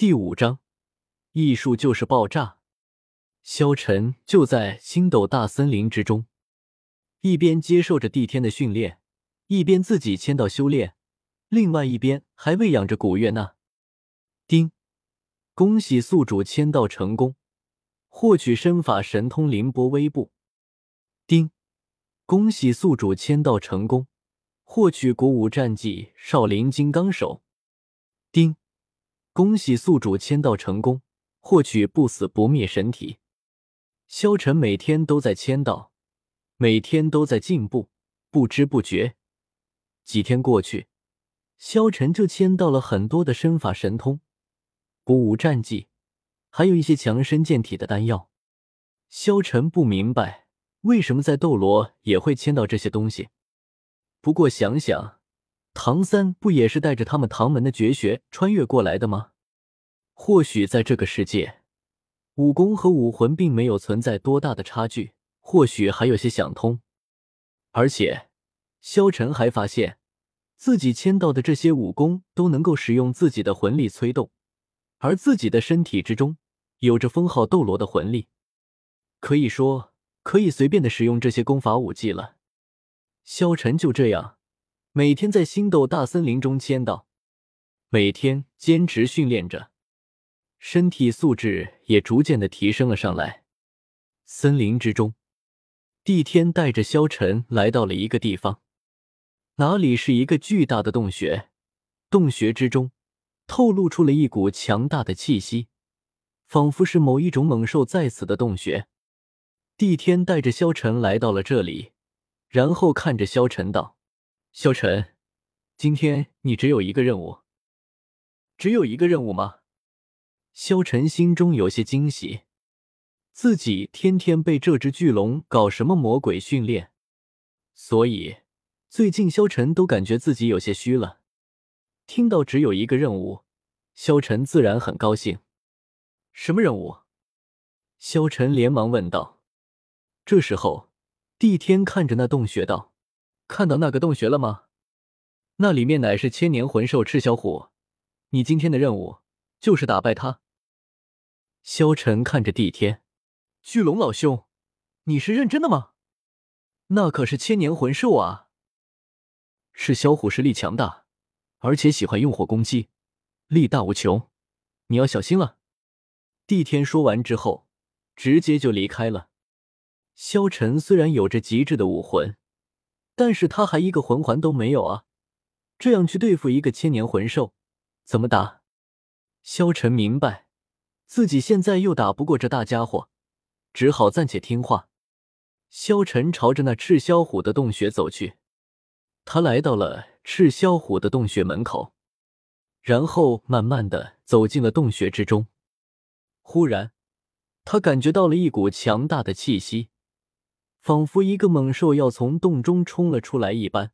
第五章，艺术就是爆炸。萧晨就在星斗大森林之中，一边接受着帝天的训练，一边自己签到修炼，另外一边还喂养着古月娜。丁，恭喜宿主签到成功，获取身法神通凌波微步。丁，恭喜宿主签到成功，获取古武战技少林金刚手。丁，恭喜宿主签到成功，获取不死不灭神体。萧晨每天都在签到，每天都在进步，不知不觉，几天过去，萧晨就签到了很多的身法神通、古武战技，还有一些强身健体的丹药。萧晨不明白为什么在斗罗也会签到这些东西，不过想想，唐三不也是带着他们唐门的绝学穿越过来的吗？或许在这个世界。武功和武魂并没有存在多大的差距，或许还有些想通。而且，萧晨还发现自己签到的这些武功都能够使用自己的魂力催动，而自己的身体之中有着封号斗罗的魂力，可以说可以随便的使用这些功法武技了。萧晨就这样每天在星斗大森林中签到，每天坚持训练着。身体素质也逐渐的提升了上来。森林之中，帝天带着萧晨来到了一个地方，哪里是一个巨大的洞穴？洞穴之中透露出了一股强大的气息，仿佛是某一种猛兽在此的洞穴。帝天带着萧晨来到了这里，然后看着萧晨道：“萧晨，今天你只有一个任务。只有一个任务吗？”萧晨心中有些惊喜，自己天天被这只巨龙搞什么魔鬼训练，所以最近萧晨都感觉自己有些虚了。听到只有一个任务，萧晨自然很高兴。什么任务？萧晨连忙问道。这时候，帝天看着那洞穴道：“看到那个洞穴了吗？那里面乃是千年魂兽赤霄虎，你今天的任务。”就是打败他。萧晨看着帝天，巨龙老兄，你是认真的吗？那可是千年魂兽啊！是萧虎实力强大，而且喜欢用火攻击，力大无穷，你要小心了。帝天说完之后，直接就离开了。萧晨虽然有着极致的武魂，但是他还一个魂环都没有啊！这样去对付一个千年魂兽，怎么打？萧晨明白，自己现在又打不过这大家伙，只好暂且听话。萧晨朝着那赤霄虎的洞穴走去，他来到了赤霄虎的洞穴门口，然后慢慢的走进了洞穴之中。忽然，他感觉到了一股强大的气息，仿佛一个猛兽要从洞中冲了出来一般。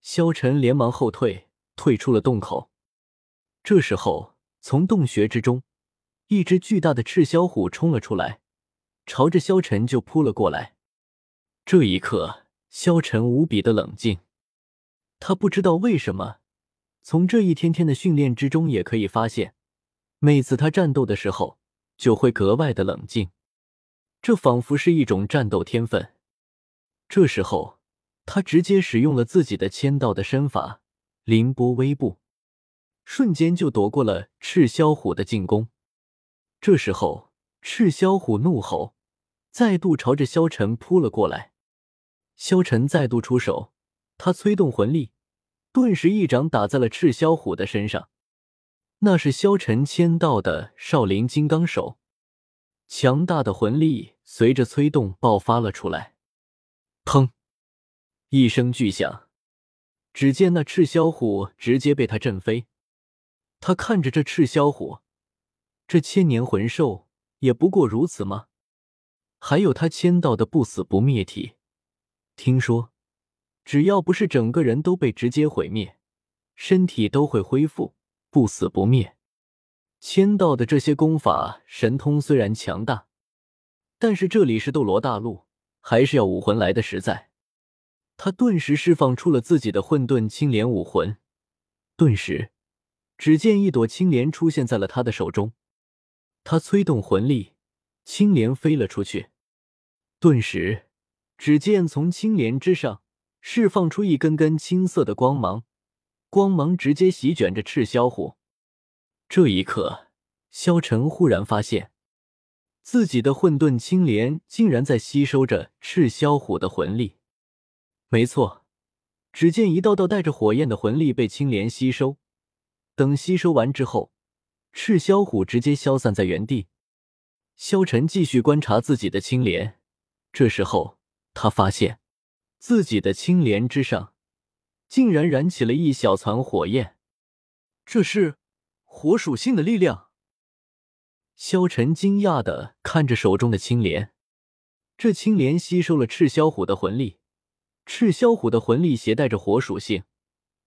萧晨连忙后退，退出了洞口。这时候。从洞穴之中，一只巨大的赤霄虎冲了出来，朝着萧晨就扑了过来。这一刻，萧晨无比的冷静。他不知道为什么，从这一天天的训练之中也可以发现，每次他战斗的时候就会格外的冷静，这仿佛是一种战斗天分。这时候，他直接使用了自己的签到的身法——凌波微步。瞬间就躲过了赤霄虎的进攻。这时候，赤霄虎怒吼，再度朝着萧晨扑了过来。萧晨再度出手，他催动魂力，顿时一掌打在了赤霄虎的身上。那是萧晨签到的少林金刚手，强大的魂力随着催动爆发了出来。砰！一声巨响，只见那赤霄虎直接被他震飞。他看着这赤霄虎，这千年魂兽也不过如此吗？还有他签到的不死不灭体，听说只要不是整个人都被直接毁灭，身体都会恢复不死不灭。签到的这些功法神通虽然强大，但是这里是斗罗大陆，还是要武魂来的实在。他顿时释放出了自己的混沌青莲武魂，顿时。只见一朵青莲出现在了他的手中，他催动魂力，青莲飞了出去。顿时，只见从青莲之上释放出一根根青色的光芒，光芒直接席卷着赤霄虎。这一刻，萧晨忽然发现，自己的混沌青莲竟然在吸收着赤霄虎的魂力。没错，只见一道道带着火焰的魂力被青莲吸收。等吸收完之后，赤霄虎直接消散在原地。萧晨继续观察自己的青莲，这时候他发现自己的青莲之上竟然燃起了一小团火焰，这是火属性的力量。萧晨惊讶的看着手中的青莲，这青莲吸收了赤霄虎的魂力，赤霄虎的魂力携带着火属性。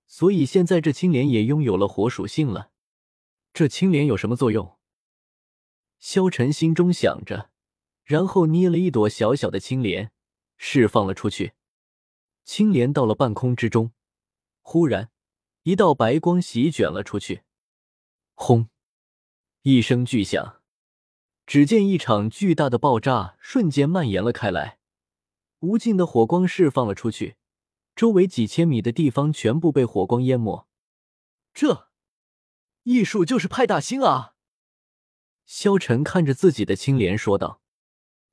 所以现在这青莲也拥有了火属性了，这青莲有什么作用？萧晨心中想着，然后捏了一朵小小的青莲，释放了出去。青莲到了半空之中，忽然一道白光席卷了出去，轰！一声巨响，只见一场巨大的爆炸瞬间蔓延了开来，无尽的火光释放了出去。周围几千米的地方全部被火光淹没，这艺术就是派大星啊！萧晨看着自己的青莲说道：“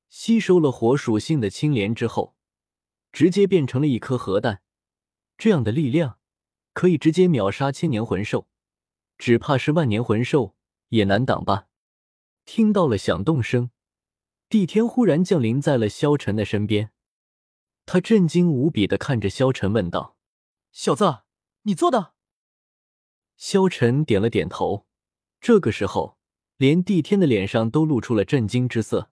吸收了火属性的青莲之后，直接变成了一颗核弹，这样的力量可以直接秒杀千年魂兽，只怕是万年魂兽也难挡吧？”听到了响动声，帝天忽然降临在了萧晨的身边。他震惊无比的看着萧晨，问道：“小子，你做的？”萧晨点了点头。这个时候，连帝天的脸上都露出了震惊之色。